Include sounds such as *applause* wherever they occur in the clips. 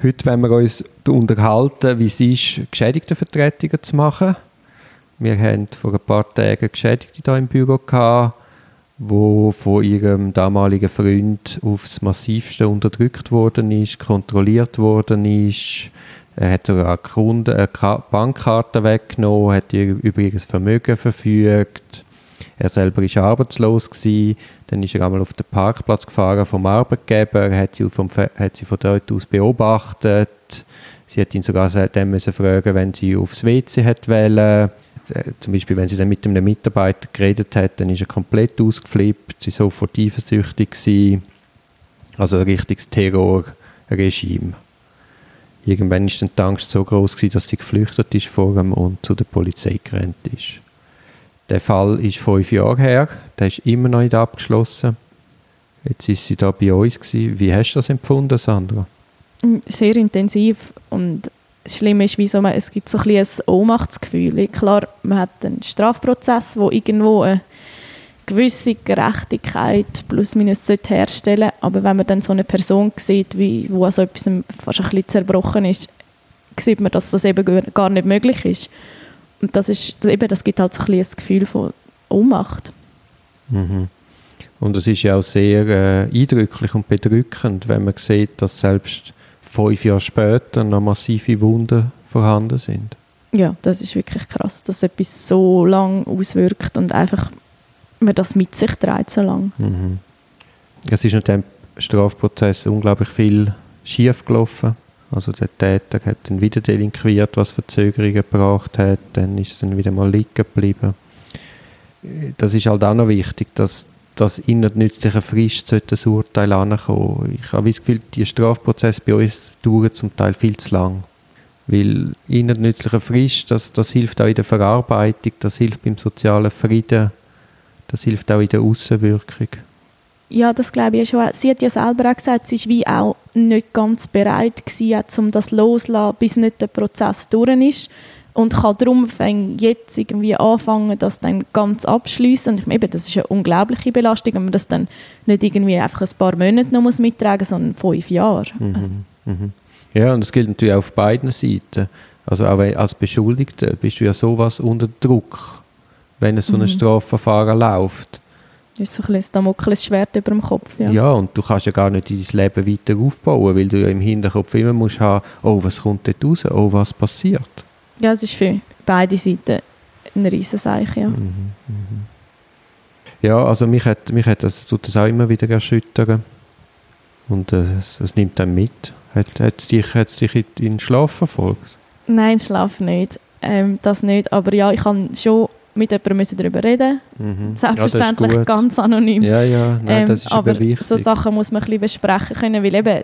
Heute wollen wir uns unterhalten, wie es ist, Geschädigtenvertretungen zu machen. Wir haben vor ein paar Tagen Geschädigte hier im Büro wo von ihrem damaligen Freund aufs massivste unterdrückt worden ist, kontrolliert worden ist. Er hat sogar Kunden, eine Bankkarte weggenommen, hat ihr über ihr Vermögen verfügt. Er selber war arbeitslos gewesen. Dann ist er einmal auf den Parkplatz gefahren vom Arbeitgeber, hat sie, vom, hat sie von dort aus beobachtet. Sie hat ihn sogar dann müssen fragen, wenn sie aufs WC hat wollen. Äh, zum Beispiel, wenn sie dann mit einem Mitarbeiter geredet hat, dann ist er komplett ausgeflippt, sie war sofort eifersüchtig gewesen. Also ein richtiges Terrorregime. Irgendwann dann die Angst so groß dass sie geflüchtet ist vor ihm und zu der Polizei gerannt ist. Der Fall ist fünf Jahre her, der ist immer noch nicht abgeschlossen. Jetzt ist sie da bei uns gewesen. Wie hast du das empfunden, Sandra? Sehr intensiv und das Schlimme ist, wie so es gibt so ein, ein Ohnmachtsgefühl. Klar, man hat einen Strafprozess, wo irgendwo eine gewisse Gerechtigkeit plus minus herstellen sollte. Aber wenn man dann so eine Person sieht, wie, wo also etwas fast ein bisschen zerbrochen ist, sieht man, dass das eben gar nicht möglich ist. Und das, ist, eben, das gibt halt so ein, bisschen ein Gefühl von Ohnmacht. Mhm. Und es ist ja auch sehr äh, eindrücklich und bedrückend, wenn man sieht, dass selbst fünf Jahre später noch massive Wunden vorhanden sind. Ja, das ist wirklich krass, dass etwas so lang auswirkt und einfach man das mit sich trägt so lange. Mhm. Es ist in dem Strafprozess unglaublich viel schief gelaufen. Also der Täter hat dann wieder delinquiert, was Verzögerungen gebracht hat, dann ist es dann wieder mal liegen geblieben. Das ist halt auch noch wichtig, dass dass innerhalb nützlicher Frist das Urteil ankommen. Ich habe das Gefühl, die Strafprozesse bei uns dauern zum Teil viel zu lang. Weil innerhalb nützlicher Frist, das, das hilft auch in der Verarbeitung, das hilft beim sozialen Frieden, das hilft auch in der Außenwirkung. Ja, das glaube ich schon. Sie hat ja selber auch gesagt, sie war wie auch nicht ganz bereit gewesen, um das loszulassen, bis nicht der Prozess durch ist und kann darum jetzt irgendwie anfangen, das dann ganz abschließen. Und ich meine, das ist eine unglaubliche Belastung, wenn man das dann nicht irgendwie einfach ein paar Monate noch muss mittragen, sondern fünf Jahre. Mhm. Also. Mhm. Ja, und das gilt natürlich auf beiden Seiten. Also auch als Beschuldigter bist du ja sowas unter Druck, wenn so ein mhm. Strafverfahren läuft. Das ist so ein bisschen Damoklesschwert über dem Kopf, ja. Ja, und du kannst ja gar nicht dein Leben weiter aufbauen, weil du ja im Hinterkopf immer musst haben, oh, was kommt dort raus, oh, was passiert. Ja, es ist für beide Seiten ein Riesenseich, ja. Mhm, mhm. Ja, also mich hat, mich hat das, tut das auch immer wieder erschüttern. Und äh, es, es, nimmt dann mit. Hat, hat es dich, hat's dich in den Schlaf verfolgt? Nein, Schlaf nicht. Ähm, das nicht. Aber ja, ich kann schon mit jemandem darüber reden. Mhm. Selbstverständlich ja, ganz anonym. Ja, ja, nein, ähm, das ist aber wichtig. so Sachen muss man ein bisschen besprechen können, weil eben,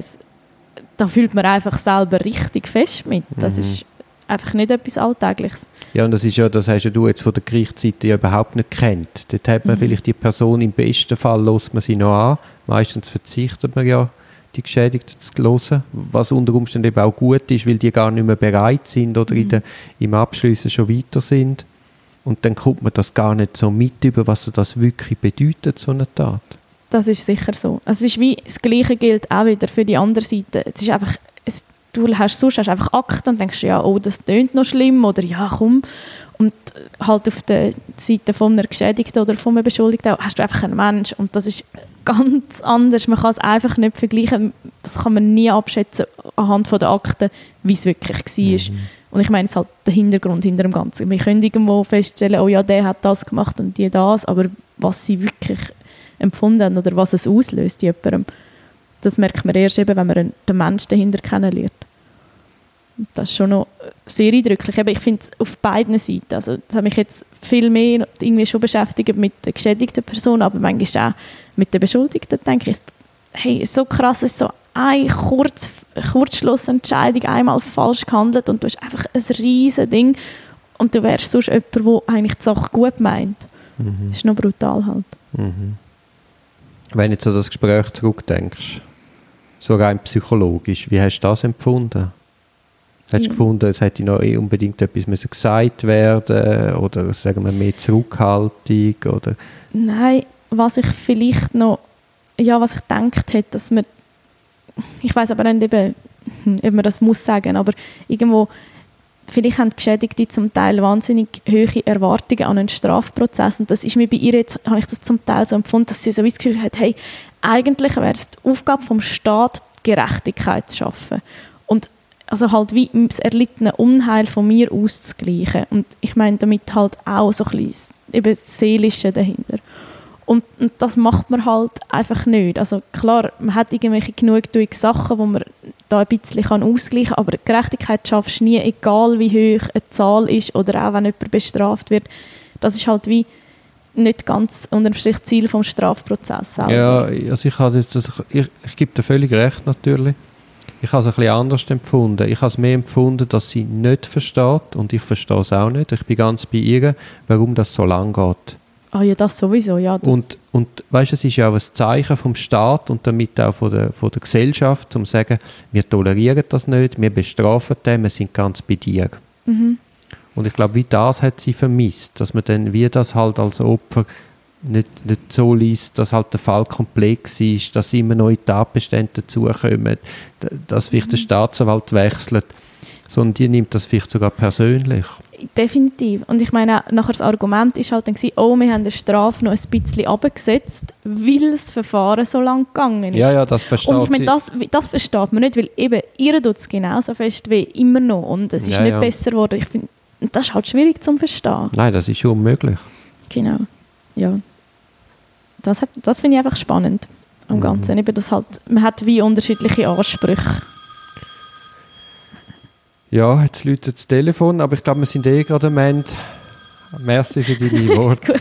da fühlt man einfach selber richtig fest mit. Das mhm. ist einfach nicht etwas Alltägliches. Ja, und das ist ja, das hast ja du jetzt von der Gerichtsseite ja überhaupt nicht kennt. Dort hat man mhm. vielleicht die Person, im besten Fall lässt man sie noch an, meistens verzichtet man ja, die Geschädigten zu hören, was unter Umständen eben auch gut ist, weil die gar nicht mehr bereit sind oder mhm. in der, im Abschließen schon weiter sind. Und dann kommt man das gar nicht so mit über, was das wirklich bedeutet, so eine Tat. Das ist sicher so. Also es ist wie, das Gleiche gilt auch wieder für die andere Seite. Es ist einfach, du hast sonst hast einfach Akten und denkst, ja, oh, das tönt noch schlimm oder ja, komm. Und halt auf der Seite von einer Geschädigten oder von einem Beschuldigten hast du einfach einen Mensch und das ist ganz anders. Man kann es einfach nicht vergleichen. Das kann man nie abschätzen anhand von der Akten, wie es wirklich war. Mhm. Und ich meine jetzt halt der Hintergrund hinter dem Ganzen. Wir können irgendwo feststellen, oh ja, der hat das gemacht und die das, aber was sie wirklich empfunden haben oder was es auslöst in jemandem, das merkt man erst eben, wenn man den Menschen dahinter kennenlernt. Das ist schon noch sehr eindrücklich. ich finde es auf beiden Seiten. Also, das hat mich jetzt viel mehr irgendwie schon beschäftigt mit der geschädigten Person, aber manchmal auch mit der Beschuldigten. denke ich, hey, so krass ist so eine Kurz, Kurzschlussentscheidung einmal falsch gehandelt und du hast einfach ein riesiges Ding und du wärst sonst jemand, der eigentlich die Sache gut meint. Mhm. Das ist noch brutal halt. Mhm. Wenn du jetzt an das Gespräch zurückdenkst, so rein psychologisch, wie hast du das empfunden? Hast du gefunden, es hätte noch eh unbedingt etwas müssen gesagt werden oder sagen wir mehr Zurückhaltung? Oder? Nein, was ich vielleicht noch, ja, was ich gedacht hätte, dass man, ich weiß aber nicht eben, hm, ob man das muss sagen, aber irgendwo vielleicht haben Geschädigte zum Teil wahnsinnig hohe Erwartungen an einen Strafprozess und das ist mir bei ihr jetzt, habe ich das zum Teil so empfunden, dass sie so das Gefühl hat, hey, eigentlich wäre es die Aufgabe vom Staat, Gerechtigkeit zu schaffen und also halt wie das erlittene Unheil von mir auszugleichen und ich meine damit halt auch so ein bisschen eben das Seelische dahinter. Und, und, das macht man halt einfach nicht. Also klar, man hat irgendwelche genugtuende Sachen, wo man da ein bisschen ausgleichen kann, aber Gerechtigkeit schaffst du nie, egal wie hoch eine Zahl ist oder auch wenn jemand bestraft wird. Das ist halt wie nicht ganz unter dem Strich Ziel vom Strafprozess. Selber. Ja, also ich, also das, ich, ich gebe dir völlig recht natürlich. Ich habe es ein bisschen anders empfunden. Ich habe es mehr empfunden, dass sie nicht versteht und ich verstehe es auch nicht. Ich bin ganz bei ihr, warum das so lang geht. Ah ja, das sowieso, ja. Das und, und weißt, es ist ja auch ein Zeichen vom Staat und damit auch von der, von der Gesellschaft, um zu sagen, wir tolerieren das nicht, wir bestrafen den, wir sind ganz bei dir. Mhm. Und ich glaube, wie das hat sie vermisst, dass man dann wie das halt als Opfer nicht, nicht so liest, dass halt der Fall komplex ist, dass immer neue Tatbestände dazukommen, dass vielleicht mhm. der Staatsanwalt wechselt, sondern die nimmt das vielleicht sogar persönlich. Definitiv. Und ich meine, nachher das Argument ist halt dann gewesen, oh, wir haben die Strafe noch ein bisschen abgesetzt, weil das Verfahren so lang gegangen ist. Ja, ja, das versteht Und ich meine, das, das versteht man nicht, weil eben, ihr tut es genauso fest wie immer noch und es ist ja, nicht ja. besser geworden. Ich finde, das ist halt schwierig zu verstehen. Nein, das ist schon unmöglich. Genau, ja. Das, das finde ich einfach spannend am mhm. Ganzen. Mhm. Eben das halt, man hat wie unterschiedliche Ansprüche. Ja, jetzt läutet das Telefon, aber ich glaube, wir sind eh gerade am Ende. Merci für deine *laughs* Worte.